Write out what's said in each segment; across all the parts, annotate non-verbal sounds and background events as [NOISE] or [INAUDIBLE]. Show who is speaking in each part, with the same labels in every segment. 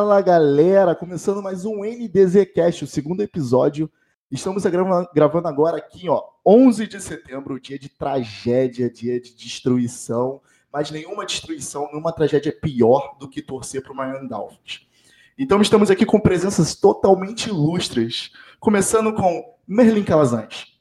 Speaker 1: Fala galera, começando mais um NDZcast, o segundo episódio. Estamos gravando agora aqui, ó, 11 de setembro, dia de tragédia, dia de destruição, mas nenhuma destruição, nenhuma tragédia é pior do que torcer para o Miami Dolphins. Então estamos aqui com presenças totalmente ilustres, começando com Merlin Calazans.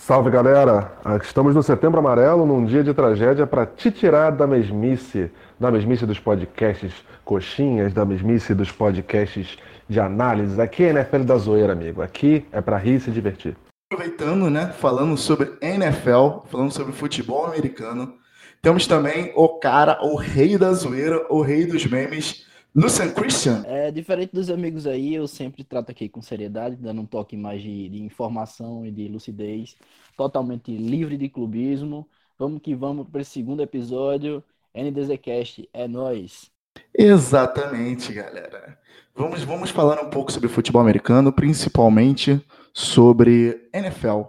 Speaker 2: Salve galera! Estamos no Setembro Amarelo, num dia de tragédia para te tirar da mesmice, da mesmice dos podcasts coxinhas, da mesmice dos podcasts de análise. Aqui é NFL da zoeira, amigo. Aqui é para rir e se divertir.
Speaker 1: Aproveitando, né, falando sobre NFL, falando sobre futebol americano, temos também o cara, o rei da zoeira, o rei dos memes, Lucian Christian.
Speaker 3: É, diferente dos amigos aí, eu sempre trato aqui com seriedade, dando um toque mais de, de informação e de lucidez, totalmente livre de clubismo. Vamos que vamos para esse segundo episódio. NDZcast, é nós.
Speaker 1: Exatamente, galera. Vamos, vamos falar um pouco sobre futebol americano, principalmente sobre NFL,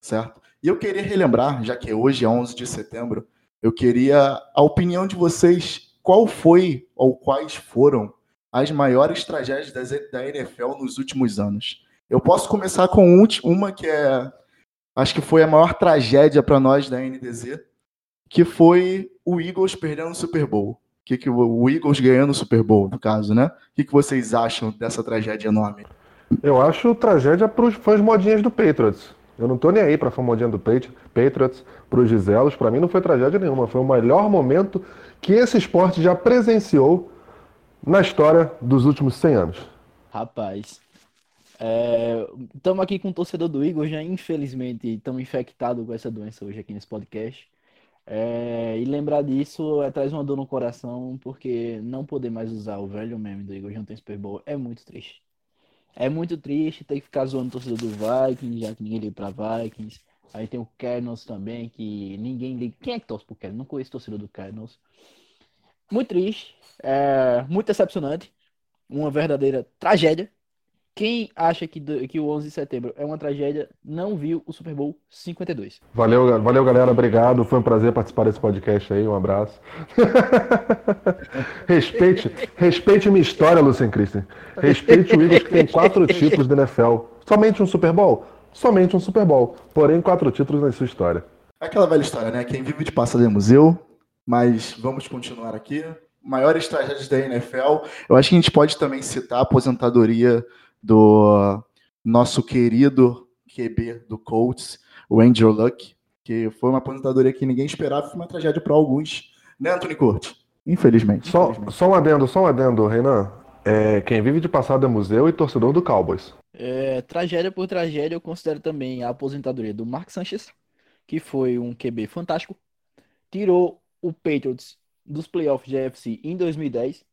Speaker 1: certo? E eu queria relembrar, já que hoje é 11 de setembro, eu queria a opinião de vocês qual foi ou quais foram as maiores tragédias da NFL nos últimos anos. Eu posso começar com uma que é, acho que foi a maior tragédia para nós da NDZ, que foi o Eagles perdendo o Super Bowl. Que, que o Eagles ganhando o Super Bowl, no caso, né? O que, que vocês acham dessa tragédia enorme?
Speaker 2: Eu acho tragédia para os fãs modinhas do Patriots. Eu não tô nem aí para fã modinha do Patriots, para os Giselos. Para mim não foi tragédia nenhuma. Foi o melhor momento que esse esporte já presenciou na história dos últimos 100 anos?
Speaker 3: Rapaz, estamos é, aqui com o torcedor do Igor, já infelizmente estamos infectados com essa doença hoje aqui nesse podcast. É, e lembrar disso é, traz uma dor no coração, porque não poder mais usar o velho meme do Igor João Super Bowl é muito triste. É muito triste ter que ficar zoando o torcedor do Vikings, já que ninguém liga pra Vikings. Aí tem o Cardinals também, que ninguém liga. Quem é que torce pro Cardinals? Não conheço torcedor do Cardinals. Muito triste, é, muito decepcionante, uma verdadeira tragédia. Quem acha que, que o 11 de setembro é uma tragédia não viu o Super Bowl 52.
Speaker 2: Valeu, valeu galera, obrigado. Foi um prazer participar desse podcast aí. Um abraço. [LAUGHS] respeite, respeite minha história, Lucien Christen. Respeite o Eagles que tem quatro títulos da NFL. Somente um Super Bowl? Somente um Super Bowl. Porém, quatro títulos na sua história.
Speaker 1: Aquela velha história, né? Quem vive de passado é museu. Mas vamos continuar aqui. Maiores tragédias da NFL. Eu acho que a gente pode também citar a aposentadoria do nosso querido QB do Colts, o Andrew Luck, que foi uma aposentadoria que ninguém esperava, foi uma tragédia para alguns, né, Anthony Curtis? Infelizmente.
Speaker 2: Só,
Speaker 1: infelizmente.
Speaker 2: só um adendo, só um adendo, Renan. É, quem vive de passado é museu e torcedor do Cowboys.
Speaker 3: É, tragédia por tragédia, eu considero também a aposentadoria do Mark Sanchez, que foi um QB fantástico. Tirou o Patriots dos playoffs de AFC em 2010.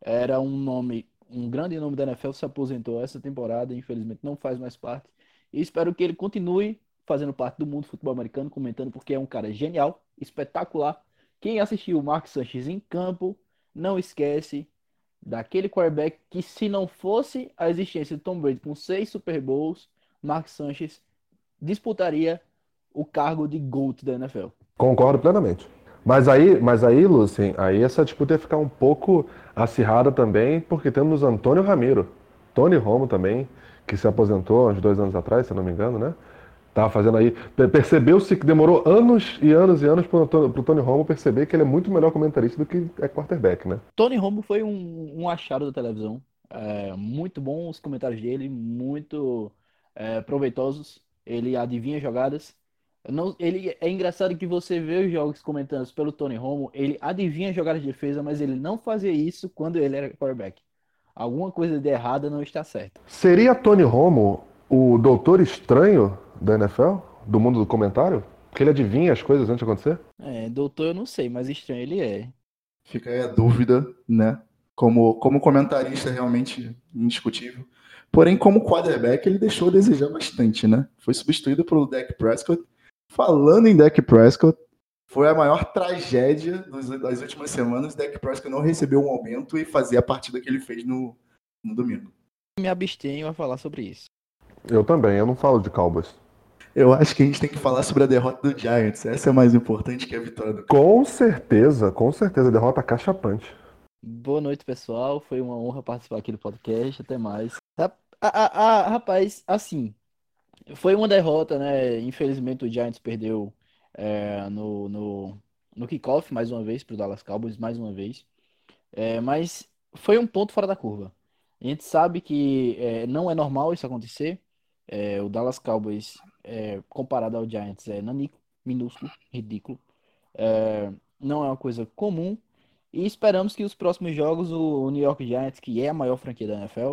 Speaker 3: Era um nome, um grande nome da NFL, se aposentou essa temporada, infelizmente não faz mais parte. E espero que ele continue fazendo parte do mundo do futebol americano, comentando, porque é um cara genial, espetacular. Quem assistiu o Mark Sanchez em campo, não esquece daquele quarterback que, se não fosse a existência de Tom Brady com seis Super Bowls, Mark Sanchez disputaria o cargo de GOAT da NFL.
Speaker 2: Concordo plenamente. Mas aí, mas aí, Lucien, aí essa disputa ia ficar um pouco acirrada também, porque temos Antônio Ramiro, Tony Romo também, que se aposentou uns dois anos atrás, se não me engano, né? Tava fazendo aí. Percebeu-se que demorou anos e anos e anos para o Tony Romo perceber que ele é muito melhor comentarista do que é quarterback, né?
Speaker 3: Tony Romo foi um, um achado da televisão. É, muito bom os comentários dele, muito é, proveitosos. Ele adivinha jogadas. Não, ele é engraçado que você vê os jogos comentando pelo Tony Romo, ele adivinha jogar de defesa, mas ele não fazia isso quando ele era quarterback. Alguma coisa de errada não está certa.
Speaker 2: Seria Tony Romo o doutor estranho da NFL? Do mundo do comentário? Porque ele adivinha as coisas antes de acontecer?
Speaker 3: É, doutor eu não sei, mas estranho ele é.
Speaker 1: Fica aí a dúvida, né? Como, como comentarista realmente indiscutível. Porém, como quarterback, ele deixou a desejar bastante, né? Foi substituído pelo Dak Prescott Falando em Dak Prescott, foi a maior tragédia das últimas semanas. Dak Prescott não recebeu um aumento e fazer a partida que ele fez no, no domingo.
Speaker 3: Me abstenho a falar sobre isso.
Speaker 2: Eu também, eu não falo de Cowboys.
Speaker 1: Eu acho que a gente tem que falar sobre a derrota do Giants. Essa é mais importante que a vitória do.
Speaker 2: Com certeza, com certeza, derrota cachapante.
Speaker 3: Boa noite, pessoal. Foi uma honra participar aqui do podcast. Até mais. Ah, ah, ah, rapaz, assim, foi uma derrota, né? Infelizmente o Giants perdeu é, no, no, no kickoff mais uma vez para o Dallas Cowboys, mais uma vez. É, mas foi um ponto fora da curva. A gente sabe que é, não é normal isso acontecer. É, o Dallas Cowboys, é, comparado ao Giants, é nanico, minúsculo, ridículo. É, não é uma coisa comum. E esperamos que os próximos jogos o New York Giants, que é a maior franquia da NFL,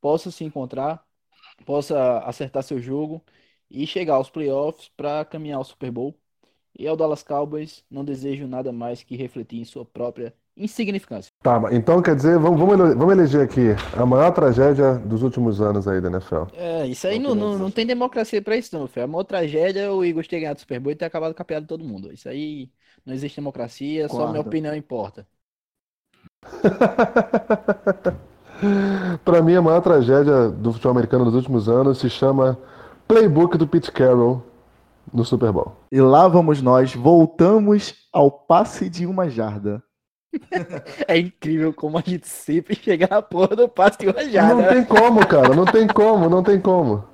Speaker 3: possa se encontrar, possa acertar seu jogo e chegar aos playoffs para caminhar ao Super Bowl. E ao Dallas Cowboys, não desejo nada mais que refletir em sua própria insignificância.
Speaker 2: Tá, então quer dizer, vamos, vamos, vamos eleger aqui a maior tragédia dos últimos anos aí da NFL.
Speaker 3: É, isso aí não, não, não tem democracia pra isso não, filho. A maior tragédia é o Eagles ter ganhado o Super Bowl e ter acabado com a piada de todo mundo. Isso aí não existe democracia, Concordo. só minha opinião importa. [LAUGHS]
Speaker 2: pra mim, a maior tragédia do futebol americano dos últimos anos se chama Playbook do Pete Carroll no Super Bowl.
Speaker 1: E lá vamos nós, voltamos ao passe de uma jarda. [LAUGHS]
Speaker 3: É incrível como a gente sempre chega na porra do passe de.
Speaker 2: Não tem como, cara, não tem como, não tem como.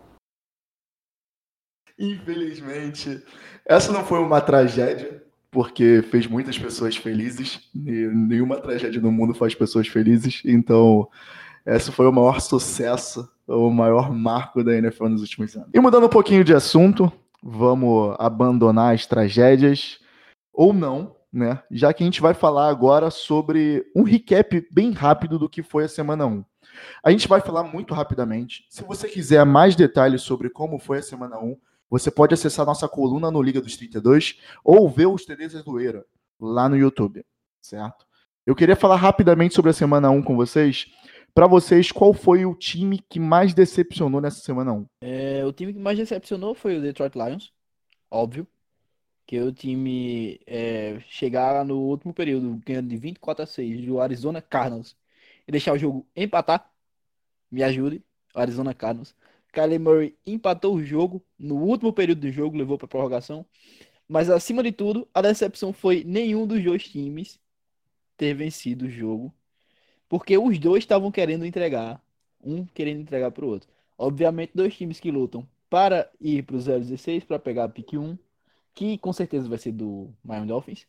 Speaker 1: Infelizmente, essa não foi uma tragédia, porque fez muitas pessoas felizes. Nenhuma tragédia no mundo faz pessoas felizes, então esse foi o maior sucesso, o maior marco da NFL nos últimos anos. E mudando um pouquinho de assunto, vamos abandonar as tragédias ou não, né? Já que a gente vai falar agora sobre um recap bem rápido do que foi a semana 1. A gente vai falar muito rapidamente. Se você quiser mais detalhes sobre como foi a semana 1, você pode acessar nossa coluna no Liga dos 32 ou ver os TDs Zoeira lá no YouTube, certo? Eu queria falar rapidamente sobre a semana 1 com vocês. Para vocês, qual foi o time que mais decepcionou nessa semana 1?
Speaker 3: É, o time que mais decepcionou foi o Detroit Lions, óbvio que o time é, chegar no último período ganhando de 24 a 6 do Arizona Cardinals e deixar o jogo empatar, me ajude, Arizona Cardinals. Kyler Murray empatou o jogo no último período do jogo, levou para prorrogação. Mas acima de tudo, a decepção foi nenhum dos dois times ter vencido o jogo, porque os dois estavam querendo entregar, um querendo entregar para o outro. Obviamente, dois times que lutam para ir para o 016 para pegar a pick 1 que com certeza vai ser do Miami Dolphins.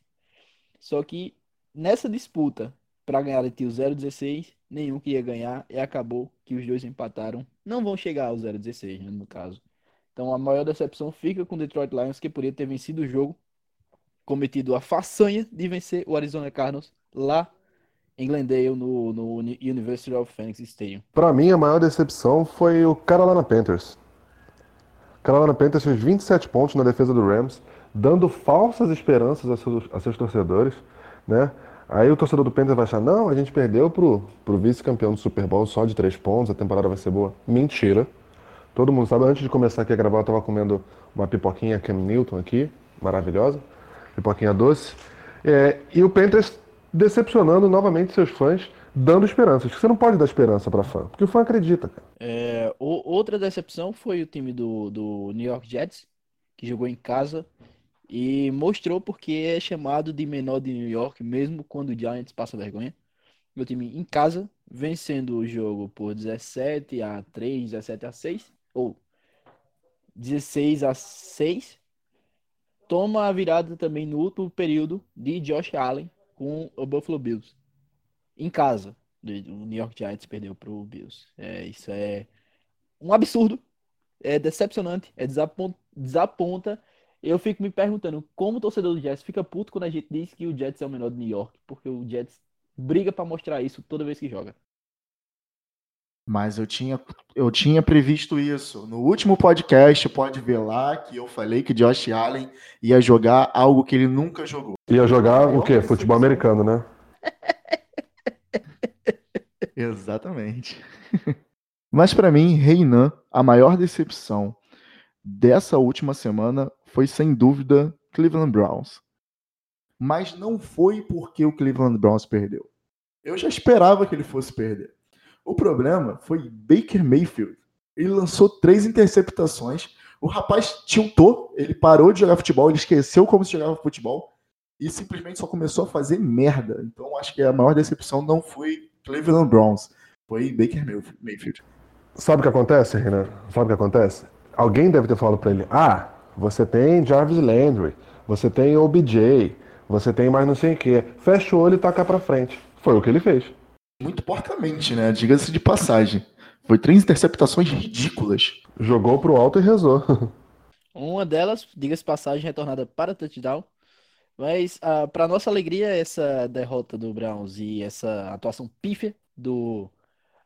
Speaker 3: Só que nessa disputa para ganhar o 0-16, nenhum queria ganhar e acabou que os dois empataram. Não vão chegar ao 0-16, né, no caso. Então a maior decepção fica com o Detroit Lions, que poderia ter vencido o jogo, cometido a façanha de vencer o Arizona Cardinals lá em Glendale, no, no University of Phoenix Stadium.
Speaker 2: Para mim, a maior decepção foi o Carolina Panthers. Carolina Panthers fez 27 pontos na defesa do Rams dando falsas esperanças a seus, a seus torcedores, né? Aí o torcedor do Panthers vai achar, não, a gente perdeu pro, pro vice-campeão do Super Bowl só de três pontos, a temporada vai ser boa. Mentira. Todo mundo sabe, antes de começar aqui a gravar, eu tava comendo uma pipoquinha Cam Newton aqui, maravilhosa, pipoquinha doce. É, e o Panthers decepcionando novamente seus fãs, dando esperanças. Você não pode dar esperança para fã, porque o fã acredita, cara.
Speaker 3: É, outra decepção foi o time do, do New York Jets, que jogou em casa e mostrou porque é chamado de menor de New York, mesmo quando o Giants passa vergonha. Meu time em casa, vencendo o jogo por 17 a 3, 17 a 6, ou 16 a 6. Toma a virada também no último período de Josh Allen com o Buffalo Bills. Em casa, o New York Giants perdeu para o Bills. É, isso é um absurdo, é decepcionante, é desaponta eu fico me perguntando como o torcedor do Jets fica puto quando a gente diz que o Jets é o menor de New York, porque o Jets briga para mostrar isso toda vez que joga.
Speaker 1: Mas eu tinha, eu tinha previsto isso. No último podcast, pode ver lá que eu falei que Josh Allen ia jogar algo que ele nunca jogou.
Speaker 2: Ia jogar o quê? Futebol americano, né? [LAUGHS]
Speaker 1: Exatamente. [LAUGHS] Mas para mim, Reinan, a maior decepção dessa última semana foi sem dúvida Cleveland Browns. Mas não foi porque o Cleveland Browns perdeu. Eu já esperava que ele fosse perder. O problema foi Baker Mayfield. Ele lançou três interceptações O rapaz tiltou, ele parou de jogar futebol, ele esqueceu como se jogava futebol e simplesmente só começou a fazer merda. Então acho que a maior decepção não foi Cleveland Browns, foi Baker Mayfield.
Speaker 2: Sabe o que acontece, Renan? Sabe o que acontece? Alguém deve ter falado para ele: ah, você tem Jarvis Landry, você tem OBJ, você tem mais não sei o que. Fecha o olho e toca para frente. Foi o que ele fez.
Speaker 1: Muito porcamente, né? Diga-se de passagem. Foi três interceptações ridículas.
Speaker 2: Jogou pro alto e rezou. [LAUGHS]
Speaker 3: Uma delas, diga-se passagem, retornada para touchdown. Mas, uh, ah, para nossa alegria, essa derrota do Browns e essa atuação pífia do,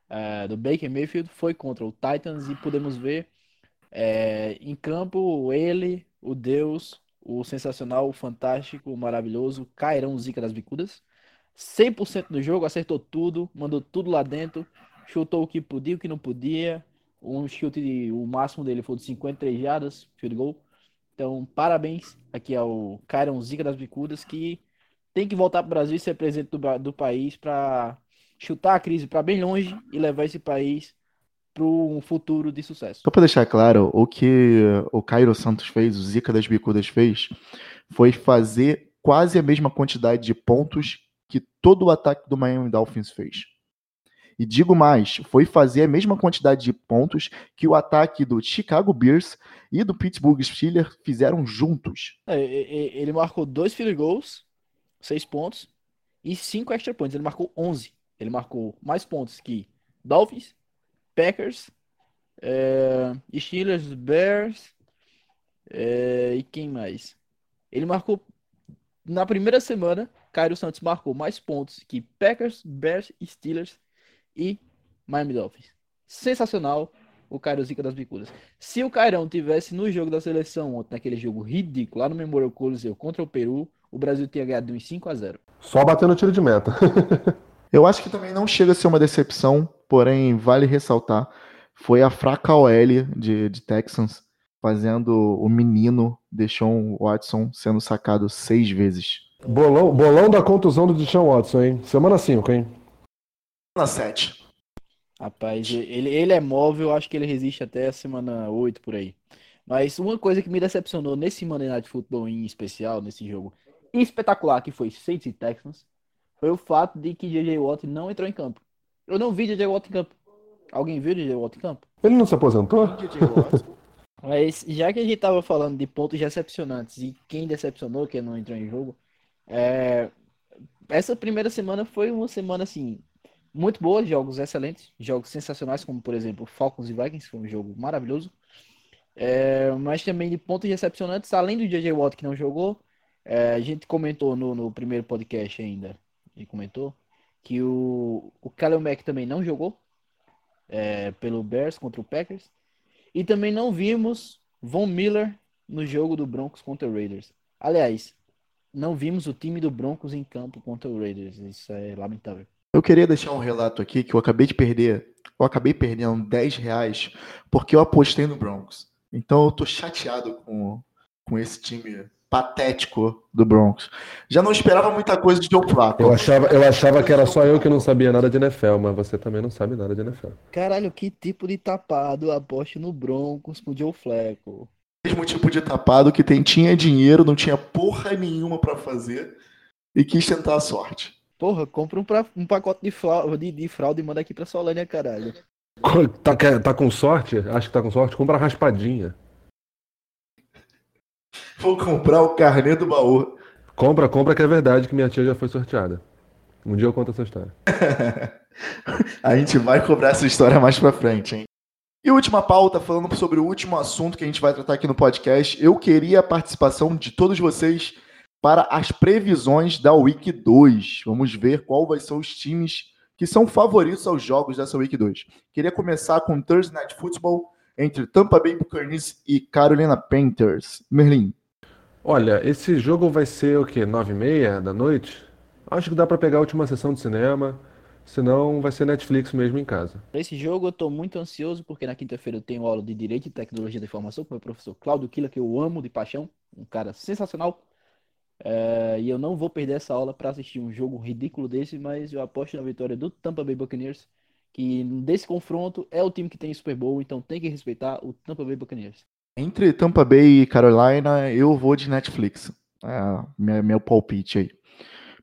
Speaker 3: uh, do Baker Mayfield foi contra o Titans e podemos ver é, em campo ele, o Deus, o sensacional, o fantástico, o maravilhoso Cairão Zica das Bicudas. 100% no jogo, acertou tudo, mandou tudo lá dentro chutou o que podia, o que não podia. Um chute, o máximo dele foi de 53 jardas, field goal. Então, parabéns aqui ao Kyron Zica das Bicudas, que tem que voltar para o Brasil e ser presidente do, do país para chutar a crise para bem longe e levar esse país para um futuro de sucesso.
Speaker 1: Só para deixar claro, o que o Cairo Santos fez, o Zica das Bicudas fez, foi fazer quase a mesma quantidade de pontos que todo o ataque do Miami Dolphins fez. E digo mais, foi fazer a mesma quantidade de pontos que o ataque do Chicago Bears e do Pittsburgh Steelers fizeram juntos.
Speaker 3: É, ele marcou dois field goals, seis pontos, e cinco extra points. Ele marcou 11. Ele marcou mais pontos que Dolphins, Packers, é, Steelers, Bears é, e quem mais? Ele marcou na primeira semana. Cairo Santos marcou mais pontos que Packers, Bears, Steelers e Miami Dolphins. Sensacional o Cairo Zica das Bicudas. Se o Cairão tivesse no jogo da seleção ontem, naquele jogo ridículo, lá no Memorial Coliseu contra o Peru, o Brasil tinha ganhado uns 5 a 0
Speaker 2: Só batendo tiro de meta. [LAUGHS]
Speaker 1: Eu acho que também não chega a ser uma decepção, porém vale ressaltar, foi a fraca OL de, de Texans fazendo o menino Deshaun Watson sendo sacado seis vezes.
Speaker 2: Bolão, bolão da contusão do Deshaun Watson, hein? Semana 5, hein?
Speaker 1: na 7.
Speaker 3: Rapaz, ele, ele é móvel, acho que ele resiste até a semana 8 por aí. Mas uma coisa que me decepcionou nesse Monday Night Football em especial, nesse jogo espetacular que foi Saints e Texans, foi o fato de que JJ Watt não entrou em campo. Eu não vi JJ Watt em campo. Alguém viu JJ Watt em campo?
Speaker 2: Ele não se aposentou?
Speaker 3: Mas já que a gente tava falando de pontos decepcionantes e quem decepcionou, quem não entrou em jogo, é... essa primeira semana foi uma semana assim muito boa, jogos excelentes, jogos sensacionais, como por exemplo Falcons e Vikings, foi um jogo maravilhoso. É, mas também de pontos decepcionantes, além do JJ Watt que não jogou, é, a gente comentou no, no primeiro podcast ainda, e comentou, que o, o Khalil Mack também não jogou é, pelo Bears contra o Packers. E também não vimos Von Miller no jogo do Broncos contra o Raiders. Aliás, não vimos o time do Broncos em campo contra o Raiders. Isso é lamentável.
Speaker 1: Eu queria deixar um relato aqui que eu acabei de perder. Eu acabei perdendo 10 reais porque eu apostei no Broncos. Então eu tô chateado com, com esse time patético do Broncos. Já não esperava muita coisa de Joe Flacco.
Speaker 2: Eu achava, eu achava que era só eu que não sabia nada de NFL, mas você também não sabe nada de NFL.
Speaker 3: Caralho, que tipo de tapado aposte no Broncos com o Joe Flacco?
Speaker 1: Mesmo tipo de tapado que tem, tinha dinheiro, não tinha porra nenhuma para fazer e quis tentar a sorte.
Speaker 3: Porra, compra um, pra, um pacote de fralda, de, de fralda e manda aqui pra Solânia, caralho.
Speaker 2: Tá, tá com sorte? Acho que tá com sorte. Compra raspadinha.
Speaker 1: Vou comprar o carnê do baú.
Speaker 2: Compra, compra que é verdade que minha tia já foi sorteada. Um dia eu conto essa história. [LAUGHS]
Speaker 1: a gente vai cobrar essa história mais pra frente, hein? E última pauta, falando sobre o último assunto que a gente vai tratar aqui no podcast. Eu queria a participação de todos vocês para as previsões da Week 2. Vamos ver qual vai ser os times que são favoritos aos jogos dessa Week 2. Queria começar com Thursday Night Football entre Tampa Bay Buccaneers e Carolina Panthers. Merlin.
Speaker 2: Olha, esse jogo vai ser o quê? 9 e meia da noite? Acho que dá para pegar a última sessão de cinema. Senão vai ser Netflix mesmo em casa.
Speaker 3: Esse jogo eu tô muito ansioso porque na quinta-feira eu tenho aula de Direito e Tecnologia da Informação com o meu professor Cláudio Killa, que eu amo de paixão, um cara sensacional. É, e eu não vou perder essa aula para assistir um jogo ridículo desse, mas eu aposto na vitória do Tampa Bay Buccaneers, que desse confronto é o time que tem Super Bowl, então tem que respeitar o Tampa Bay Buccaneers.
Speaker 1: Entre Tampa Bay e Carolina, eu vou de Netflix. É meu, meu palpite aí.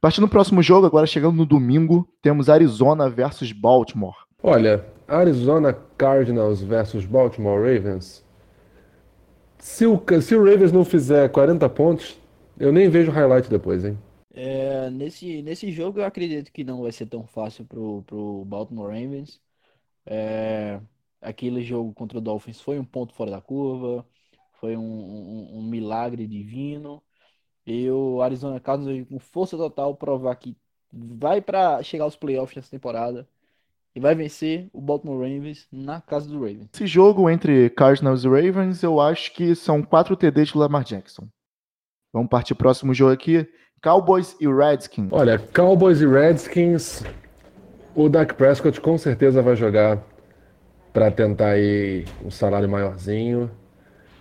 Speaker 1: Partindo do próximo jogo, agora chegando no domingo, temos Arizona versus Baltimore.
Speaker 2: Olha, Arizona Cardinals versus Baltimore Ravens. Se o, se o Ravens não fizer 40 pontos, eu nem vejo highlight depois, hein?
Speaker 3: É, nesse, nesse jogo eu acredito que não vai ser tão fácil pro, pro Baltimore Ravens. É, aquele jogo contra o Dolphins foi um ponto fora da curva, foi um, um, um milagre divino. E o Arizona Cardinals com força total provar que vai para chegar aos playoffs nessa temporada e vai vencer o Baltimore Ravens na casa do Ravens.
Speaker 1: Esse jogo entre Cardinals e Ravens, eu acho que são quatro TDs de Lamar Jackson. Vamos partir pro próximo jogo aqui. Cowboys e Redskins.
Speaker 2: Olha, Cowboys e Redskins, o Dak Prescott com certeza vai jogar para tentar aí um salário maiorzinho.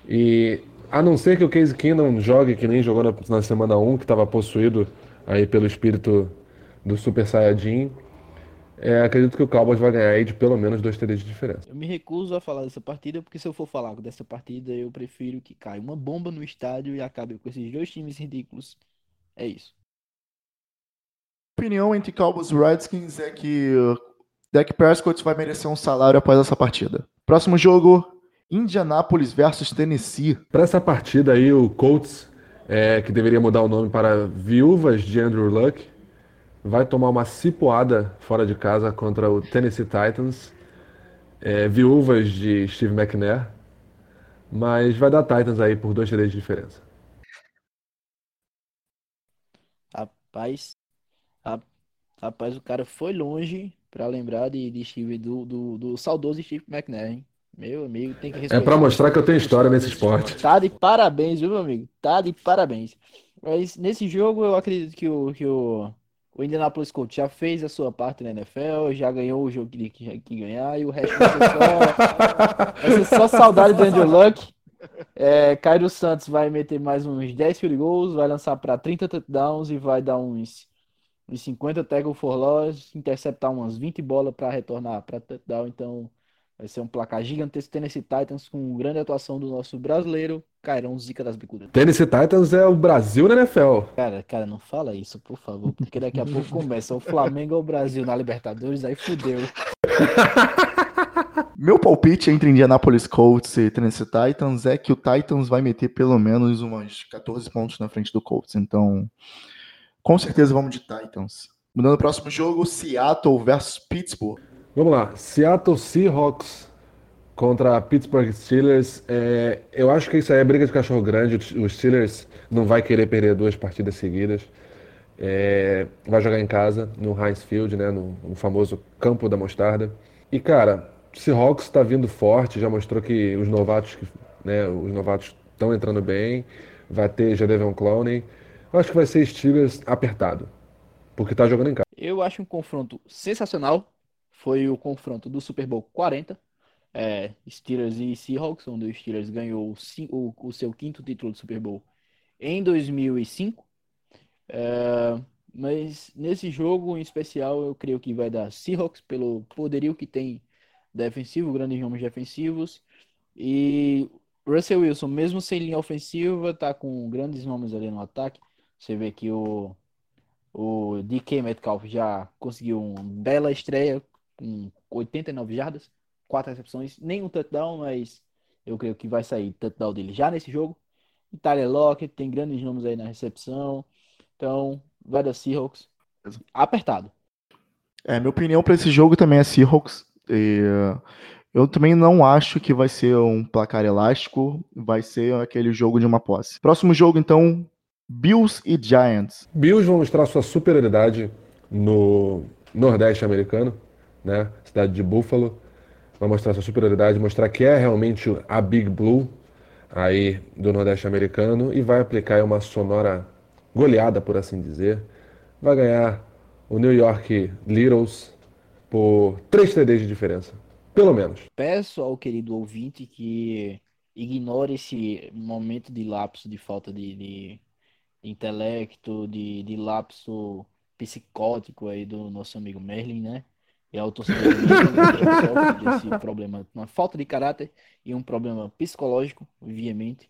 Speaker 2: E a não ser que o Case Keenum jogue que nem jogou na, na semana 1, que estava possuído aí pelo espírito do Super Saiyajin, é, acredito que o Cowboys vai ganhar aí de pelo menos dois TDs de diferença.
Speaker 3: Eu me recuso a falar dessa partida, porque se eu for falar dessa partida, eu prefiro que caia uma bomba no estádio e acabe com esses dois times ridículos. É isso.
Speaker 1: A opinião entre Cowboys e Redskins é que Dak Prescott vai merecer um salário após essa partida. Próximo jogo, Indianapolis versus Tennessee.
Speaker 2: Para essa partida aí, o Colts, é, que deveria mudar o nome para Viúvas de Andrew Luck, vai tomar uma cipoada fora de casa contra o Tennessee Titans. É, viúvas de Steve McNair. Mas vai dar Titans aí por dois TDs de diferença.
Speaker 3: Rapaz, rapaz, o cara foi longe para lembrar de, de Steve, do, do, do saudoso Steve McNair, hein? Meu amigo, tem que
Speaker 2: É
Speaker 3: respeitar.
Speaker 2: para mostrar que eu tenho história nesse esporte.
Speaker 3: Tá de parabéns, viu, meu amigo? Tá de parabéns. Mas nesse jogo eu acredito que o, que o, o Indianapolis Colts já fez a sua parte na NFL, já ganhou o jogo que tinha que ganhar e o resto vai ser só, [LAUGHS] só saudade do Andrew Luck. É, Cairo Santos vai meter mais uns 10 field goals, vai lançar para 30 touchdowns e vai dar uns, uns 50 tackle for loss, interceptar umas 20 bolas para retornar para touchdown. Então vai ser um placar gigantesco Tennessee Titans com grande atuação do nosso brasileiro, Cairão Zica das Bicudas.
Speaker 2: Tennessee Titans é o Brasil na NFL.
Speaker 3: Cara, cara, não fala isso, por favor, porque daqui a pouco [LAUGHS] começa o Flamengo ou o Brasil na Libertadores, aí fudeu. [LAUGHS]
Speaker 1: Meu palpite entre Indianapolis Colts e Tennessee Titans é que o Titans vai meter pelo menos umas 14 pontos na frente do Colts. Então, com certeza vamos de Titans. Mudando o próximo jogo, Seattle versus Pittsburgh.
Speaker 2: Vamos lá, Seattle Seahawks contra Pittsburgh Steelers. É, eu acho que isso aí é briga de cachorro grande. Os Steelers não vai querer perder duas partidas seguidas. É, vai jogar em casa, no Heinz Field, né, no, no famoso campo da mostarda. E cara, Seahawks está vindo forte, já mostrou que os novatos, né, os novatos estão entrando bem. Vai ter Jadavion Clowney. Eu acho que vai ser Steelers apertado, porque tá jogando em casa.
Speaker 3: Eu acho um confronto sensacional. Foi o confronto do Super Bowl 40. É, Steelers e Seahawks, onde o Steelers ganhou o, o seu quinto título do Super Bowl em 2005. É, mas nesse jogo em especial, eu creio que vai dar Seahawks pelo poderio que tem defensivo, grandes nomes defensivos. E Russell Wilson, mesmo sem linha ofensiva, tá com grandes nomes ali no ataque. Você vê que o, o DK Metcalf já conseguiu uma bela estreia com 89 jardas, quatro recepções, nenhum touchdown, mas eu creio que vai sair touchdown dele já nesse jogo. E Tyler Lockett tem grandes nomes aí na recepção. Então, vai dar Seahawks. Apertado.
Speaker 1: É, minha opinião para esse jogo também é Seahawks. E, uh, eu também não acho que vai ser um placar elástico, vai ser aquele jogo de uma posse. Próximo jogo, então, Bills e Giants.
Speaker 2: Bills vão mostrar sua superioridade no Nordeste americano, né? Cidade de Buffalo. Vai mostrar sua superioridade, mostrar que é realmente a Big Blue aí do Nordeste americano e vai aplicar uma sonora goleada, por assim dizer. Vai ganhar o New York Littles por 3 TDs de diferença, pelo menos.
Speaker 3: Peço ao querido ouvinte que ignore esse momento de lapso de falta de, de intelecto, de, de lapso psicótico aí do nosso amigo Merlin, né? E a sofre desse problema, uma falta de caráter e um problema psicológico, obviamente.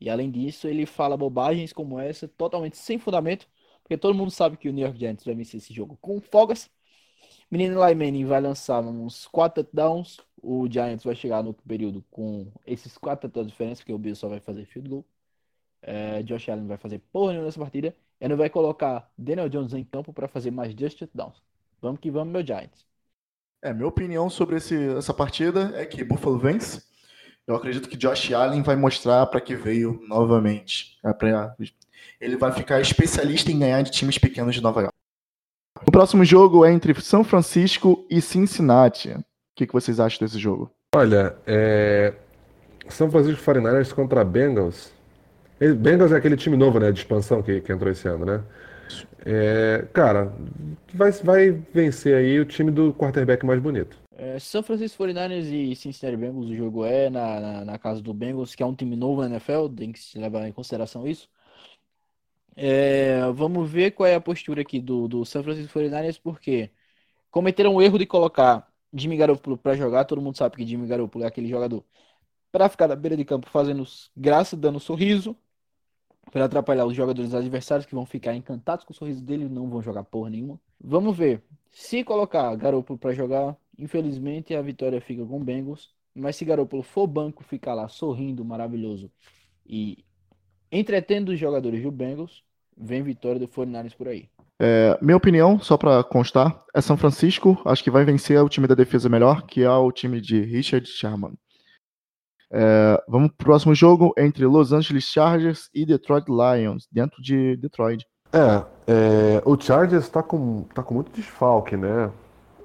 Speaker 3: E além disso, ele fala bobagens como essa, totalmente sem fundamento, porque todo mundo sabe que o New York Giants vai vencer esse jogo com folgas. Menino Lyman vai lançar uns 4 touchdowns. O Giants vai chegar no período com esses 4 touchdowns de diferença, porque o Bill só vai fazer field goal. É, Josh Allen vai fazer porra nenhuma nessa partida. E não vai colocar Daniel Jones em campo para fazer mais just touchdowns. Vamos que vamos, meu Giants.
Speaker 1: É, minha opinião sobre esse, essa partida é que Buffalo vence. Eu acredito que Josh Allen vai mostrar para que veio novamente. É pra, ele vai ficar especialista em ganhar de times pequenos de Nova York. O próximo jogo é entre São Francisco e Cincinnati. O que, que vocês acham desse jogo?
Speaker 2: Olha, é... São Francisco 49ers contra Bengals. Bengals é aquele time novo, né, de expansão que, que entrou esse ano, né? É, cara, vai, vai vencer aí o time do quarterback mais bonito.
Speaker 3: É, São Francisco 49ers e Cincinnati Bengals, o jogo é na, na, na, casa do Bengals, que é um time novo na NFL, tem que se levar em consideração isso. É, vamos ver qual é a postura aqui do, do São Francisco 49ers, porque cometeram o erro de colocar Jimmy Garoppolo para jogar, todo mundo sabe que Jimmy Garoppolo é aquele jogador para ficar na beira de campo fazendo graça, dando sorriso, para atrapalhar os jogadores adversários que vão ficar encantados com o sorriso dele e não vão jogar porra nenhuma. Vamos ver. Se colocar Garoppolo para jogar, infelizmente a vitória fica com o Bengals. Mas se Garoppolo for banco, ficar lá sorrindo, maravilhoso e entretendo os jogadores do Bengals, vem vitória do 49 por aí.
Speaker 1: É, minha opinião, só para constar, é São Francisco. Acho que vai vencer o time da defesa melhor, que é o time de Richard Sherman. É, vamos pro próximo jogo entre Los Angeles Chargers e Detroit Lions, dentro de Detroit.
Speaker 2: É, é o Chargers está com, tá com muito desfalque, né?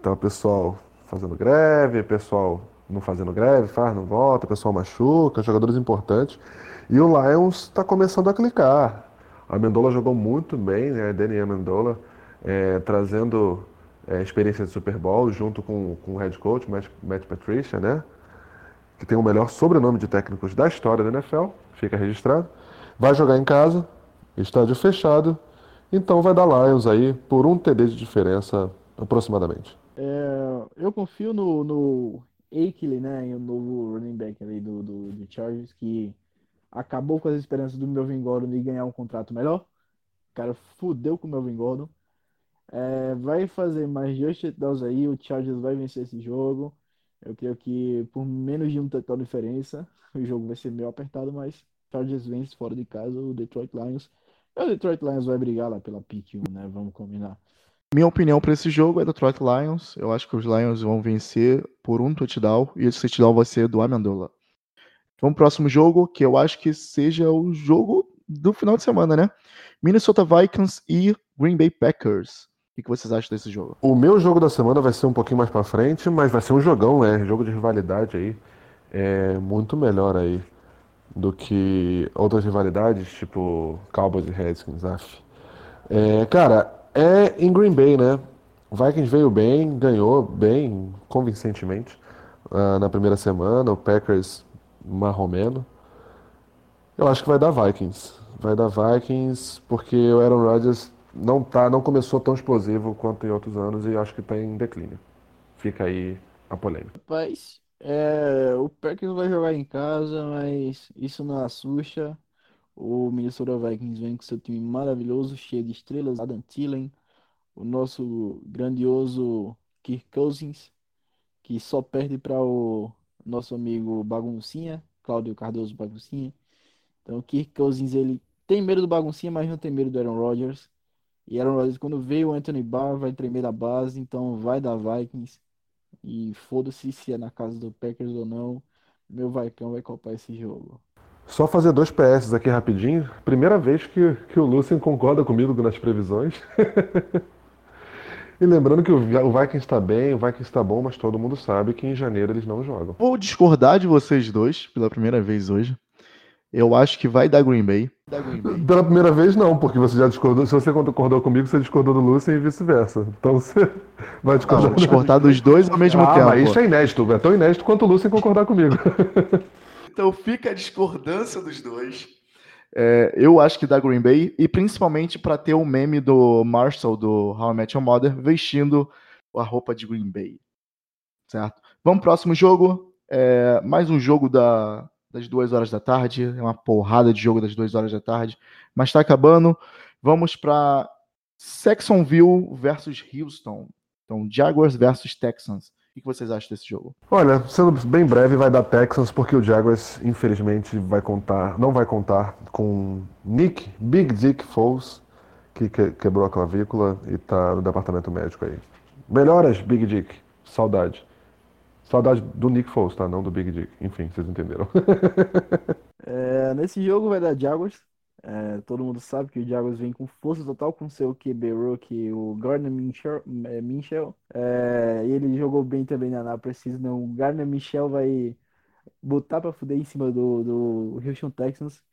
Speaker 2: Tá o pessoal fazendo greve, pessoal não fazendo greve, faz, não volta, pessoal machuca, jogadores importantes. E o Lions está começando a clicar. A Mendola jogou muito bem, né? Danny Amendola, é, trazendo é, experiência de Super Bowl junto com, com o head coach, Matt, Matt Patricia, né? Que tem o melhor sobrenome de técnicos da história da NFL, fica registrado. Vai jogar em casa, estádio fechado, então vai dar Lions aí por um TD de diferença aproximadamente.
Speaker 3: É, eu confio no, no né, o novo running back ali do, do, do Chargers, que acabou com as esperanças do Melvin Gordon de ganhar um contrato melhor. O cara fudeu com o Melvin Gordon. É, vai fazer mais dois touchdowns aí, o Chargers vai vencer esse jogo. Eu creio que por menos de um touchdown diferença, o jogo vai ser meio apertado, mas Chargers vence fora de casa o Detroit Lions. E o Detroit Lions vai brigar lá pela pick 1, né? Vamos combinar.
Speaker 1: Minha opinião para esse jogo é Detroit Lions. Eu acho que os Lions vão vencer por um touchdown e esse touchdown vai ser do Amendola. Vamos pro próximo jogo, que eu acho que seja o jogo do final de semana, né? Minnesota Vikings e Green Bay Packers. O que vocês acham desse jogo?
Speaker 2: O meu jogo da semana vai ser um pouquinho mais para frente, mas vai ser um jogão, né? Jogo de rivalidade aí. É muito melhor aí do que outras rivalidades, tipo Cowboys e Redskins, af. É, cara, é em Green Bay, né? O Vikings veio bem, ganhou bem, convincentemente uh, na primeira semana. O Packers marromeno. Eu acho que vai dar Vikings. Vai dar Vikings porque o Aaron Rodgers não tá, não começou tão explosivo quanto em outros anos e acho que está em declínio. Fica aí a polêmica.
Speaker 3: Rapaz, é, o Packers vai jogar em casa, mas isso não assusta. O Minnesota Vikings vem com seu time maravilhoso, cheio de estrelas, Adam Thielen, o nosso grandioso Kirk Cousins, que só perde para o nosso amigo Baguncinha, Cláudio Cardoso Baguncinha. Então, o Kirk Cousins, ele tem medo do Baguncinha, mas não tem medo do Aaron Rodgers. E Aaron Rodgers, quando veio o Anthony Barr, vai tremer da base, então vai dar Vikings. E foda-se se é na casa do Packers ou não, meu Vaicão vai copar esse jogo.
Speaker 2: Só fazer dois PS aqui rapidinho. Primeira vez que, que o Lucien concorda comigo nas previsões. [LAUGHS] e lembrando que o, o Vikings está bem, o Vikings está bom, mas todo mundo sabe que em janeiro eles não jogam.
Speaker 1: Vou discordar de vocês dois pela primeira vez hoje. Eu acho que vai dar Green Bay.
Speaker 2: Pela primeira vez, não, porque você já discordou. Se você concordou comigo, você discordou do Lúcio e vice-versa. Então você [LAUGHS] vai discordar. Não,
Speaker 1: discordar dos dois ao mesmo ah, tempo.
Speaker 2: Mas isso é inédito. É tão inédito quanto o Lúcio concordar comigo. [LAUGHS]
Speaker 1: então fica a discordância dos dois. É, eu acho que dá Green Bay, e principalmente para ter o meme do Marshall do How I Met Your Mother vestindo a roupa de Green Bay. Certo? Vamos pro próximo jogo. É, mais um jogo da, das duas horas da tarde. É uma porrada de jogo das duas horas da tarde. Mas está acabando. Vamos para Saxonville versus Houston. Então, Jaguars versus Texans. O que vocês acham desse jogo?
Speaker 2: Olha, sendo bem breve, vai dar Texans, porque o Jaguars, infelizmente, vai contar, não vai contar com Nick Big Dick Foles, que quebrou a clavícula e está no departamento médico aí. Melhoras, Big Dick. Saudade. Saudade do Nick Foles, tá? Não do Big Dick. Enfim, vocês entenderam. [LAUGHS]
Speaker 3: é, nesse jogo vai dar Jaguars. É, todo mundo sabe que o Jaguars vem com força total com seu QB rookie, o Gardner Minshew. É. É, ele jogou bem também na, na Precision. O Gardner Minshew vai botar pra fuder em cima do, do Houston Texans.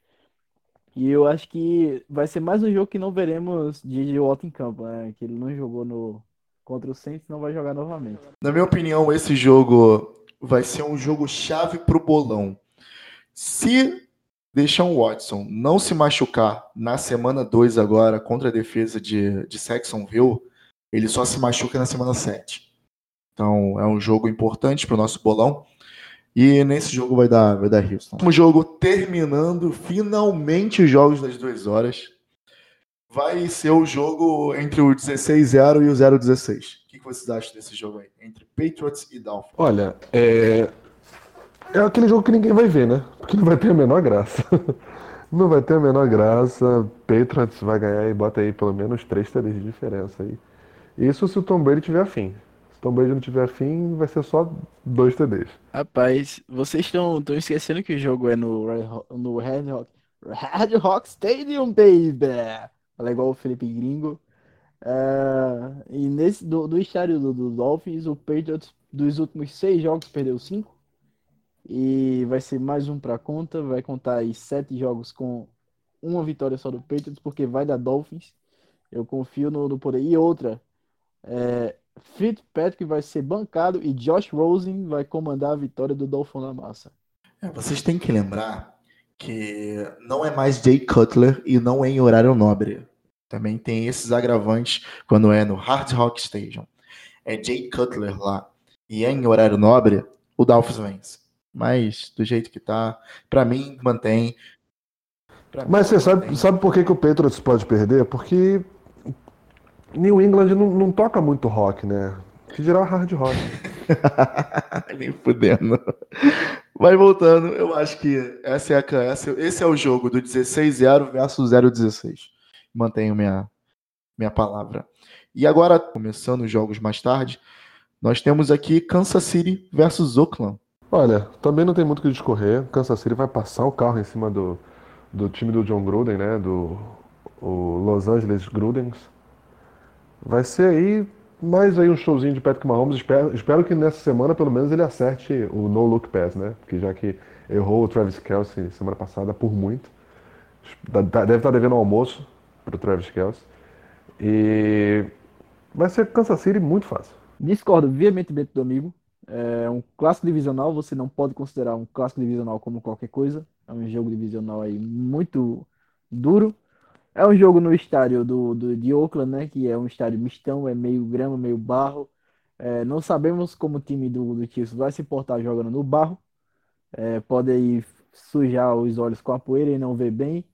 Speaker 3: E eu acho que vai ser mais um jogo que não veremos de Watt em campo, né? Que ele não jogou no contra o Saints, não vai jogar novamente.
Speaker 1: Na minha opinião, esse jogo vai ser um jogo chave pro bolão. Se Deshaun Watson não se machucar na semana 2 agora contra a defesa de, de Saxonville, ele só se machuca na semana 7. Então é um jogo importante para o nosso bolão. E nesse jogo vai dar, vai dar Houston. O jogo terminando finalmente os jogos das duas horas. Vai ser o jogo entre o 16-0 e o 0-16. O que vocês acham desse jogo aí? Entre Patriots e Dolphins?
Speaker 2: Olha, é, é aquele jogo que ninguém vai ver, né? Porque não vai ter a menor graça. [LAUGHS] não vai ter a menor graça. Patriots vai ganhar e bota aí pelo menos três TDs de diferença aí. Isso se o Tom Brady tiver afim. Se o Tom Brady não tiver afim, vai ser só dois TDs.
Speaker 3: Rapaz, vocês estão esquecendo que o jogo é no, no Red Rock, Red Rock Stadium, baby! Fala igual o Felipe Gringo. Uh, e nesse do, do estádio do, do Dolphins, o Patriots dos últimos seis jogos perdeu cinco. E vai ser mais um para conta. Vai contar aí sete jogos com uma vitória só do Patriots, porque vai dar Dolphins. Eu confio no, no poder. E outra, é, Fitzpatrick vai ser bancado e Josh Rosen vai comandar a vitória do Dolphin na massa.
Speaker 1: É, vocês têm que lembrar que não é mais Jay Cutler e não é em horário nobre. Também tem esses agravantes quando é no Hard Rock Stadium. É Jay Cutler lá e é em horário nobre, o Dolphins vence mas do jeito que tá, para mim mantém.
Speaker 2: Pra mas mim, você sabe, sabe por que, que o Patriots pode perder? Porque New England não, não toca muito rock, né? Que dirá hard rock. [LAUGHS]
Speaker 1: Nem fudendo. Mas voltando, eu acho que essa é a, essa, esse é o jogo do 16-0 versus 0-16. Mantenho minha, minha palavra. E agora, começando os jogos mais tarde, nós temos aqui Kansas City versus Oakland.
Speaker 2: Olha, também não tem muito o que discorrer. Kansas City vai passar o carro em cima do, do time do John Gruden, né? Do Los Angeles Grudens. Vai ser aí mais aí um showzinho de Patrick Mahomes. Espero, espero que nessa semana, pelo menos, ele acerte o no look pass, né? Porque já que errou o Travis Kelsey semana passada por muito. Deve estar devendo almoço para o Travis Kelsey. E vai ser Kansas City muito fácil.
Speaker 3: Discordo veementemente do amigo. É um clássico divisional, você não pode considerar um clássico divisional como qualquer coisa. É um jogo divisional aí muito duro. É um jogo no estádio do, do, de Oakland, né? Que é um estádio mistão, é meio grama, meio barro. É, não sabemos como o time do, do Chiefs vai se portar jogando no barro. É, pode aí sujar os olhos com a poeira e não ver bem.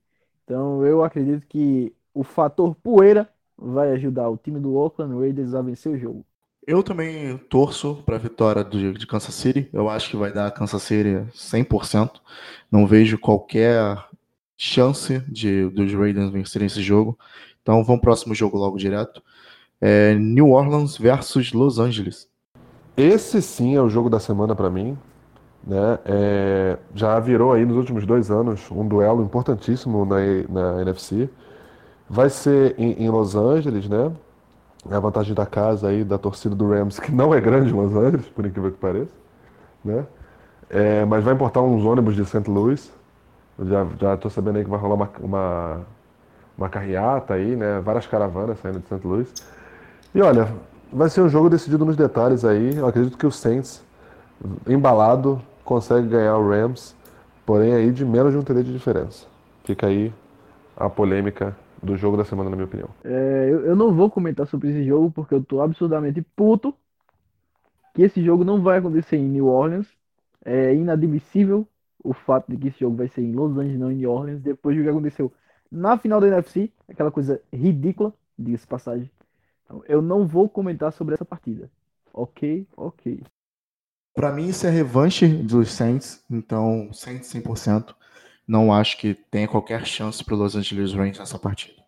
Speaker 3: Então eu acredito que o fator poeira vai ajudar o time do Oakland Raiders a vencer o jogo.
Speaker 1: Eu também torço para a vitória do, de Kansas City. Eu acho que vai dar Kansas City 100%. Não vejo qualquer chance de dos Raiders vencerem esse jogo. Então vamos pro próximo jogo logo direto. É New Orleans versus Los Angeles.
Speaker 2: Esse sim é o jogo da semana para mim. Né? É, já virou aí nos últimos dois anos um duelo importantíssimo na, na NFC. Vai ser em, em Los Angeles, né? É a vantagem da casa aí, da torcida do Rams, que não é grande em Los Angeles, por incrível que pareça. Né? É, mas vai importar uns ônibus de St. Louis. Já, já tô sabendo aí que vai rolar uma, uma, uma carreata aí, né? Várias caravanas saindo de St. Louis. E olha, vai ser um jogo decidido nos detalhes aí. Eu acredito que o Saints, embalado, consegue ganhar o Rams, porém aí de menos de um TD de diferença. Fica aí a polêmica do jogo da semana, na minha opinião.
Speaker 3: É, eu, eu não vou comentar sobre esse jogo porque eu tô absurdamente puto que esse jogo não vai acontecer em New Orleans. É inadmissível o fato de que esse jogo vai ser em Los Angeles, não em New Orleans, depois do que aconteceu na final da NFC, aquela coisa ridícula, diga-se passagem. Então, eu não vou comentar sobre essa partida. Ok, ok.
Speaker 1: Para mim, isso é revanche dos Saints, então Saints 100%. Não acho que tenha qualquer chance para Los Angeles Rams nessa partida.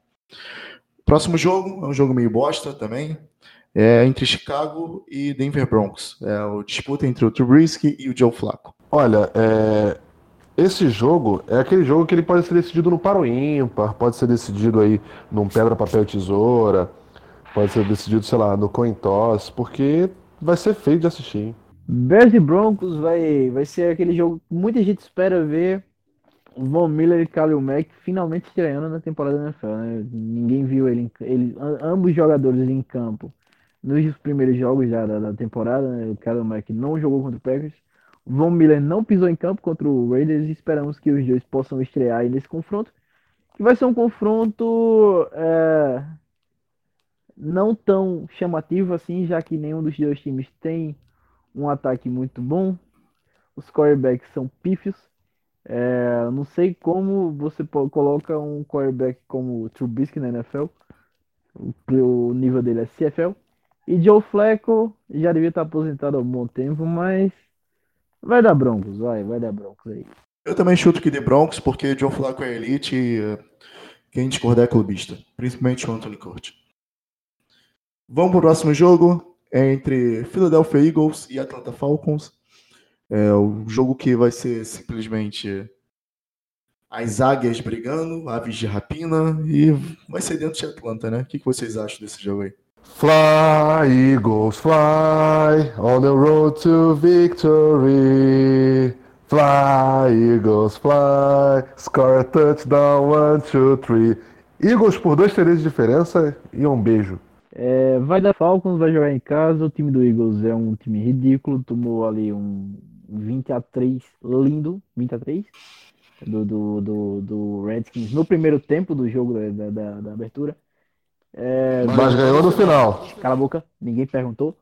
Speaker 1: Próximo jogo é um jogo meio bosta também. É entre Chicago e Denver Broncos. É o disputa entre o Trubisky e o Joe Flacco.
Speaker 2: Olha, é, esse jogo é aquele jogo que ele pode ser decidido no paro ímpar, pode ser decidido aí num pedra, papel, tesoura, pode ser decidido, sei lá, no coin toss, porque vai ser feio de assistir. Hein?
Speaker 3: Bears e Broncos vai, vai ser aquele jogo que muita gente espera ver Von Miller e Kalil Mack finalmente estreando na temporada da NFL, né? Ninguém viu ele, ele ambos jogadores em campo nos primeiros jogos já da, da temporada, né? O Kalil Mack não jogou contra o Packers. Von Miller não pisou em campo contra o Raiders e esperamos que os dois possam estrear nesse confronto. Que vai ser um confronto é, não tão chamativo assim, já que nenhum dos dois times tem um ataque muito bom. Os quarterbacks são pífios. É, não sei como você coloca um quarterback como o Trubisky na NFL. O nível dele é CFL. E Joe Flacco já devia estar aposentado há um bom tempo, mas vai dar Broncos, vai, vai dar Broncos aí.
Speaker 1: Eu também chuto que de Broncos, porque Joe Flacco é elite e uh, quem discordar é clubista, principalmente o Anthony Curti. Vamos para o próximo jogo, é entre Philadelphia Eagles e Atlanta Falcons. É o jogo que vai ser simplesmente as águias brigando, aves de rapina, e vai ser dentro de Atlanta, né? O que vocês acham desse jogo aí?
Speaker 2: Fly, Eagles, fly on the road to victory. Fly, Eagles, fly, score a touchdown, one, two, three. Eagles por dois TDs de diferença e um beijo.
Speaker 3: É, vai dar Falcons, vai jogar em casa. O time do Eagles é um time ridículo. Tomou ali um 20 a 3 lindo. 20 a 3 do, do, do, do Redskins no primeiro tempo do jogo da, da, da abertura.
Speaker 2: É, Mas ganhou no final.
Speaker 3: Cala a boca, ninguém perguntou.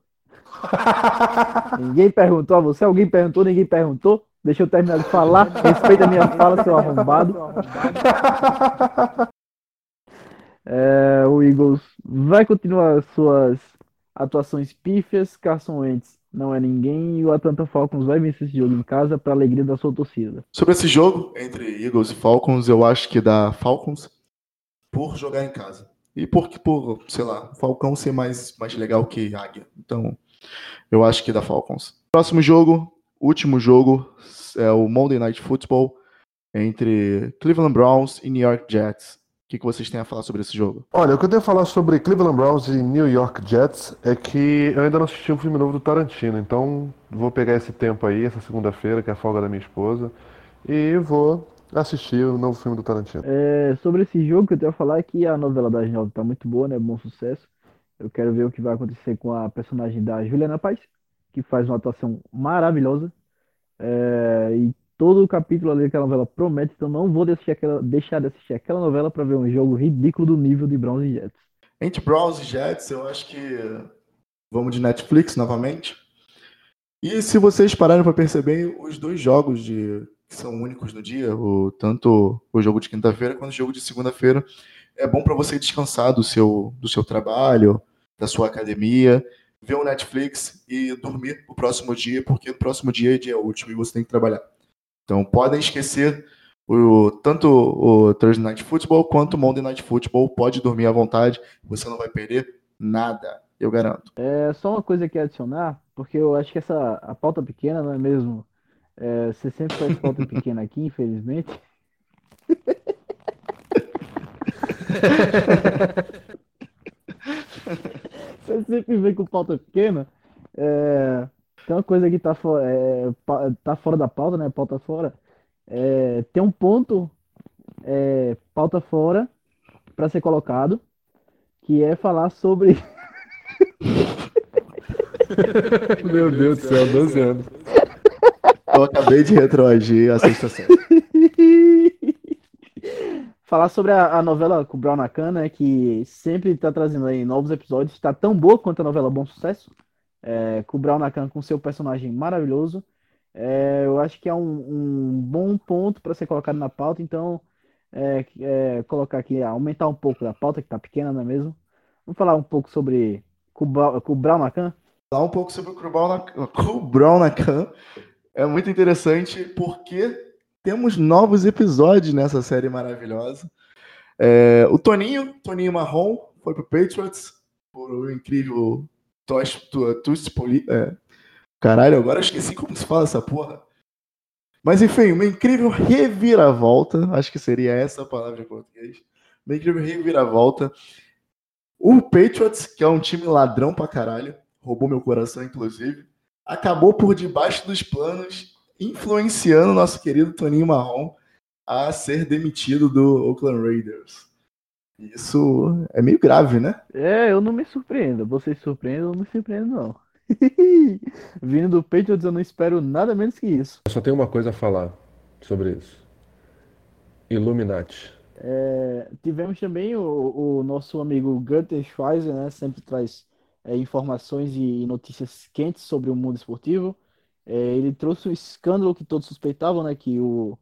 Speaker 3: [LAUGHS] ninguém perguntou a você, alguém perguntou, ninguém perguntou. Deixa eu terminar de falar. [LAUGHS] Respeita a minha fala, seu arrombado. [LAUGHS] É, o Eagles vai continuar suas atuações pífias. Carson Wentz não é ninguém e o Atlanta Falcons vai vencer esse jogo em casa para alegria da sua torcida.
Speaker 1: Sobre esse jogo entre Eagles e Falcons, eu acho que dá Falcons por jogar em casa. E por, por sei lá, Falcão ser mais, mais legal que Águia. Então, eu acho que dá Falcons. Próximo jogo, último jogo, é o Monday Night Football entre Cleveland Browns e New York Jets. O que, que vocês têm a falar sobre esse jogo?
Speaker 2: Olha, o que eu tenho a falar sobre Cleveland Browns e New York Jets é que eu ainda não assisti um filme novo do Tarantino, então vou pegar esse tempo aí, essa segunda-feira, que é a folga da minha esposa, e vou assistir o novo filme do Tarantino.
Speaker 3: É, sobre esse jogo que eu tenho a falar é que a novela da Nova tá muito boa, né? Bom sucesso. Eu quero ver o que vai acontecer com a personagem da Juliana Paz, que faz uma atuação maravilhosa. É, e todo o capítulo ali daquela novela promete, então não vou deixar, aquela, deixar de assistir aquela novela para ver um jogo ridículo do nível de Browns e Jets.
Speaker 1: Entre Browns e Jets, eu acho que vamos de Netflix novamente. E se vocês pararem para perceber, os dois jogos de que são únicos no dia, o, tanto o jogo de quinta-feira quanto o jogo de segunda-feira. É bom para você descansar do seu, do seu trabalho, da sua academia, ver o Netflix e dormir o próximo dia, porque no próximo dia é dia útil e você tem que trabalhar. Então podem esquecer o, tanto o Thursday Night Football quanto o Monday Night Football. Pode dormir à vontade, você não vai perder nada, eu garanto.
Speaker 3: É só uma coisa que adicionar, porque eu acho que essa a pauta pequena não é mesmo é, você sempre faz pauta [LAUGHS] pequena aqui, infelizmente. [LAUGHS] você sempre vem com pauta pequena. É, tem uma coisa que tá, for, é, tá fora da pauta, né? Pauta fora. É, tem um ponto é, pauta fora para ser colocado, que é falar sobre. [LAUGHS]
Speaker 2: Meu Deus do céu, 12 anos.
Speaker 1: Eu acabei de retroagir a sexta série. [LAUGHS]
Speaker 3: falar sobre a, a novela com o Brown Nakan, né, que sempre está trazendo aí novos episódios, está tão boa quanto a novela Bom Sucesso, é, Brown Nakan com seu personagem maravilhoso. É, eu acho que é um, um bom ponto para ser colocado na pauta, então é, é, colocar aqui, aumentar um pouco da pauta, que está pequena, não é mesmo? Vamos falar um pouco sobre o Brown Nakan?
Speaker 1: Falar um pouco sobre o Brown Nakan é muito interessante porque temos novos episódios nessa série maravilhosa. É, o Toninho, Toninho Marrom, foi pro Patriots por um incrível Twist Poli. É. Caralho, agora esqueci como se fala essa porra. Mas enfim, uma incrível reviravolta. Acho que seria essa a palavra em português. Uma incrível reviravolta. O Patriots, que é um time ladrão pra caralho, roubou meu coração, inclusive, acabou por debaixo dos planos influenciando nosso querido Toninho Marrom a ser demitido do Oakland Raiders. Isso é meio grave, né?
Speaker 3: É, eu não me surpreendo. Vocês surpreendem, eu não me surpreendo, não. [LAUGHS] Vindo do Patriots, eu não espero nada menos que isso.
Speaker 2: Eu só tenho uma coisa a falar sobre isso. Illuminati.
Speaker 3: É, tivemos também o, o, nosso amigo Gunther Schweizer, né? Sempre traz é, informações e notícias quentes sobre o mundo esportivo. É, ele trouxe um escândalo que todos suspeitavam, né? Que o,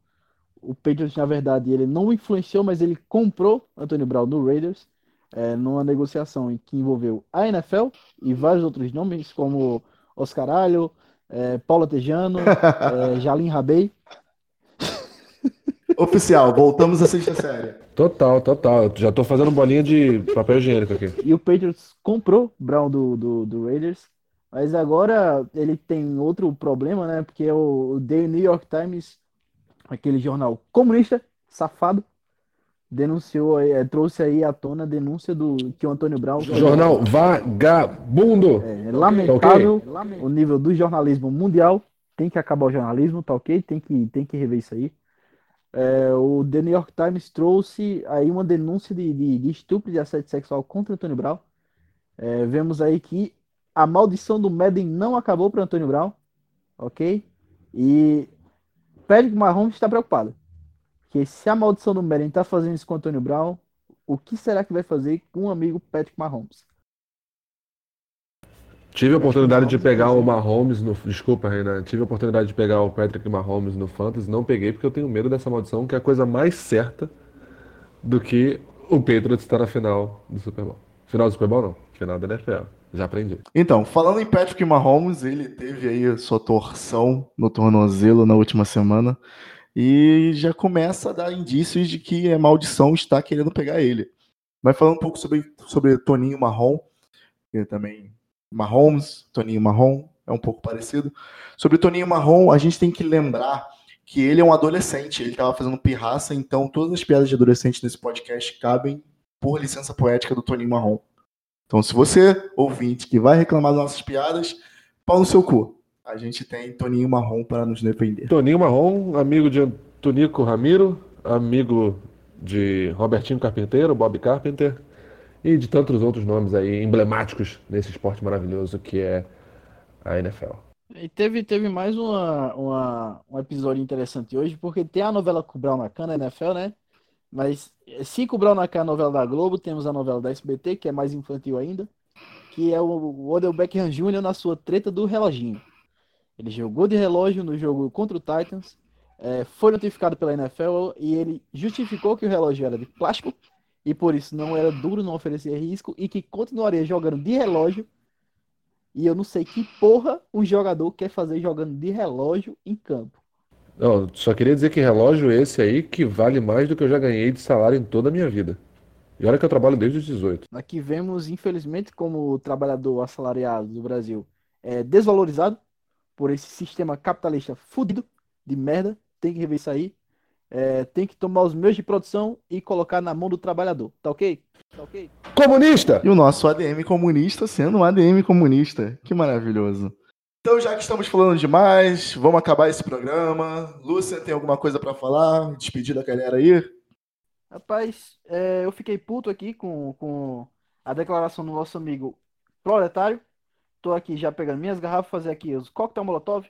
Speaker 3: o Patriots, na verdade, ele não influenciou, mas ele comprou Antônio Brown no Raiders é, numa negociação que envolveu a NFL e vários outros nomes, como Oscar Alho, é, Paula Tejano, [LAUGHS] é, Jalim Rabei. [LAUGHS]
Speaker 1: Oficial, voltamos à sexta série.
Speaker 2: Total, total. Já tô fazendo bolinha de papel higiênico aqui.
Speaker 3: E o Patriots comprou Brown do, do, do Raiders mas agora ele tem outro problema, né? Porque o The New York Times, aquele jornal comunista, safado, denunciou, é, trouxe aí à tona a denúncia do que o Antônio Brown.
Speaker 2: Jornal vagabundo.
Speaker 3: É, é lamentável tá okay? o nível do jornalismo mundial. Tem que acabar o jornalismo, tá ok? Tem que, tem que rever isso aí. É, o The New York Times trouxe aí uma denúncia de, de, de estupro de assédio sexual contra Antônio Brown. É, vemos aí que a maldição do Madden não acabou para Antônio Brown, ok? E Patrick Mahomes está preocupado. Que se a maldição do Madden está fazendo isso com o Antônio Brown, o que será que vai fazer com o amigo Patrick Mahomes?
Speaker 2: Tive a oportunidade de pegar o Mahomes no. Desculpa, Renan. Tive a oportunidade de pegar o Patrick Mahomes no Fantasy. Não peguei porque eu tenho medo dessa maldição, que é a coisa mais certa do que o Patriots estar na final do Super Bowl. Final do Super Bowl, não. Final da NFL. Já aprendi.
Speaker 1: Então, falando em Patrick Mahomes, ele teve aí sua torção no tornozelo na última semana e já começa a dar indícios de que a maldição está querendo pegar ele. Mas falando um pouco sobre, sobre Toninho Marrom, que também Mahomes, Toninho Marrom, é um pouco parecido. Sobre Toninho Marrom, a gente tem que lembrar que ele é um adolescente, ele estava fazendo pirraça, então todas as piadas de adolescente nesse podcast cabem por licença poética do Toninho Marrom. Então, se você, ouvinte, que vai reclamar das nossas piadas, pau no seu cu. A gente tem Toninho Marrom para nos defender.
Speaker 2: Toninho Marrom, amigo de Tonico Ramiro, amigo de Robertinho Carpinteiro, Bob Carpenter e de tantos outros nomes aí emblemáticos nesse esporte maravilhoso que é a NFL.
Speaker 3: E teve, teve mais uma, uma, um episódio interessante hoje, porque tem a novela com o Brown na cana, NFL, né? Mas se cobrar na a novela da Globo, temos a novela da SBT, que é mais infantil ainda, que é o Odell Beckham Jr. na sua treta do reloginho. Ele jogou de relógio no jogo contra o Titans, é, foi notificado pela NFL e ele justificou que o relógio era de plástico e por isso não era duro, não oferecia risco e que continuaria jogando de relógio. E eu não sei que porra um jogador quer fazer jogando de relógio em campo.
Speaker 2: Não, só queria dizer que relógio esse aí que vale mais do que eu já ganhei de salário em toda a minha vida. E olha que eu trabalho desde os 18.
Speaker 3: Aqui vemos, infelizmente, como o trabalhador assalariado do Brasil é desvalorizado por esse sistema capitalista fudido de merda. Tem que rever isso aí. É, tem que tomar os meios de produção e colocar na mão do trabalhador. Tá ok? Tá ok?
Speaker 2: Comunista!
Speaker 1: E o nosso ADM comunista sendo um ADM comunista. Que maravilhoso. Então, já que estamos falando demais, vamos acabar esse programa. Lúcia, tem alguma coisa para falar? Despedir da galera aí?
Speaker 3: Rapaz, é, eu fiquei puto aqui com, com a declaração do nosso amigo proletário. Tô aqui já pegando minhas garrafas, fazer aqui os coquetel molotov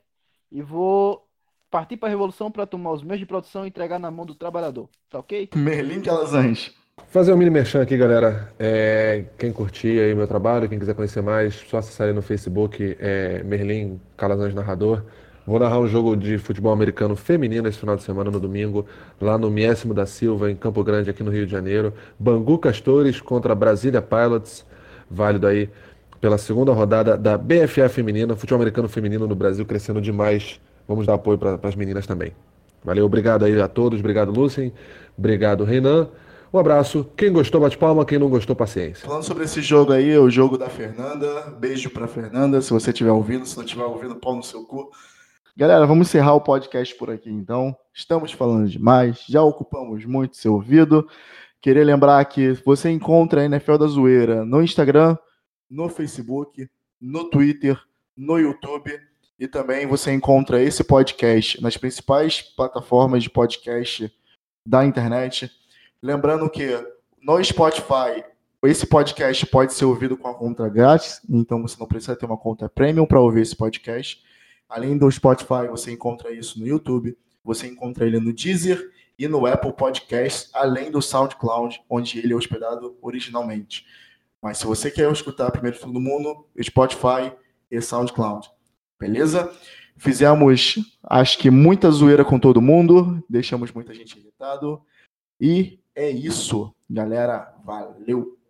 Speaker 3: e vou partir para a revolução para tomar os meios de produção e entregar na mão do trabalhador. Tá ok?
Speaker 1: Merlin Calazans.
Speaker 2: Fazer um mini merchan aqui, galera. É, quem curtir aí meu trabalho, quem quiser conhecer mais, só acessar aí no Facebook, é, Merlin Calazans Narrador. Vou narrar um jogo de futebol americano feminino esse final de semana, no domingo, lá no Miésimo da Silva, em Campo Grande, aqui no Rio de Janeiro. Bangu Castores contra Brasília Pilots, válido aí pela segunda rodada da BFA feminina, futebol americano feminino no Brasil crescendo demais. Vamos dar apoio para as meninas também. Valeu, obrigado aí a todos, obrigado Lucien, obrigado Renan. Um abraço. Quem gostou, bate palma. Quem não gostou, paciência.
Speaker 1: Falando sobre esse jogo aí, o jogo da Fernanda. Beijo pra Fernanda. Se você estiver ouvindo, se não estiver ouvindo, pau no seu cu. Galera, vamos encerrar o podcast por aqui então. Estamos falando demais, já ocupamos muito seu ouvido. Queria lembrar que você encontra a NFL da Zoeira no Instagram, no Facebook, no Twitter, no YouTube e também você encontra esse podcast nas principais plataformas de podcast da internet. Lembrando que no Spotify, esse podcast pode ser ouvido com a conta grátis, então você não precisa ter uma conta premium para ouvir esse podcast. Além do Spotify, você encontra isso no YouTube, você encontra ele no Deezer e no Apple Podcast, além do SoundCloud, onde ele é hospedado originalmente. Mas se você quer escutar primeiro todo mundo, Spotify e SoundCloud. Beleza? Fizemos, acho que muita zoeira com todo mundo, deixamos muita gente irritado. E é isso, galera. Valeu!